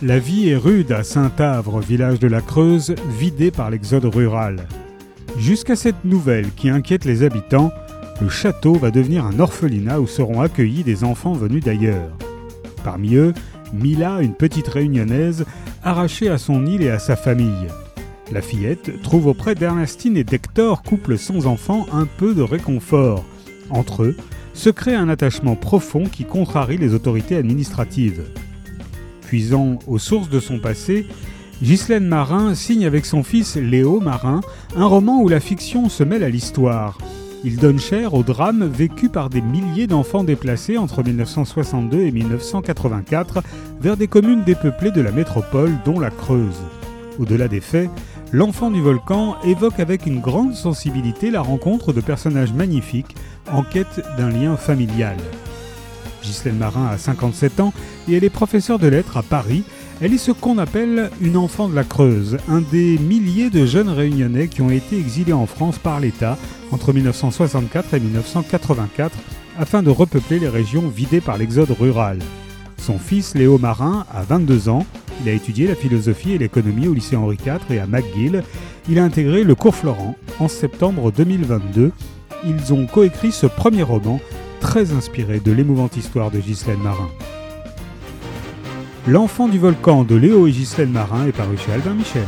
La vie est rude à Saint-Avre, village de la Creuse, vidé par l'exode rural. Jusqu'à cette nouvelle qui inquiète les habitants, le château va devenir un orphelinat où seront accueillis des enfants venus d'ailleurs. Parmi eux, Mila, une petite réunionnaise, arrachée à son île et à sa famille. La fillette trouve auprès d'Ernestine et d'Hector, couple sans enfants, un peu de réconfort. Entre eux, se crée un attachement profond qui contrarie les autorités administratives. Puisant aux sources de son passé, Ghislaine Marin signe avec son fils Léo Marin un roman où la fiction se mêle à l'histoire. Il donne chair au drame vécu par des milliers d'enfants déplacés entre 1962 et 1984 vers des communes dépeuplées de la métropole, dont la Creuse. Au-delà des faits, L'enfant du volcan évoque avec une grande sensibilité la rencontre de personnages magnifiques en quête d'un lien familial. Ghislaine Marin a 57 ans et elle est professeure de lettres à Paris. Elle est ce qu'on appelle une enfant de la Creuse, un des milliers de jeunes réunionnais qui ont été exilés en France par l'État entre 1964 et 1984 afin de repeupler les régions vidées par l'exode rural. Son fils Léo Marin a 22 ans, il a étudié la philosophie et l'économie au lycée Henri IV et à McGill. Il a intégré le cours Florent en septembre 2022. Ils ont coécrit ce premier roman très inspiré de l'émouvante histoire de Ghislaine Marin. L'enfant du volcan de Léo et Ghislaine Marin est paru chez Albin Michel.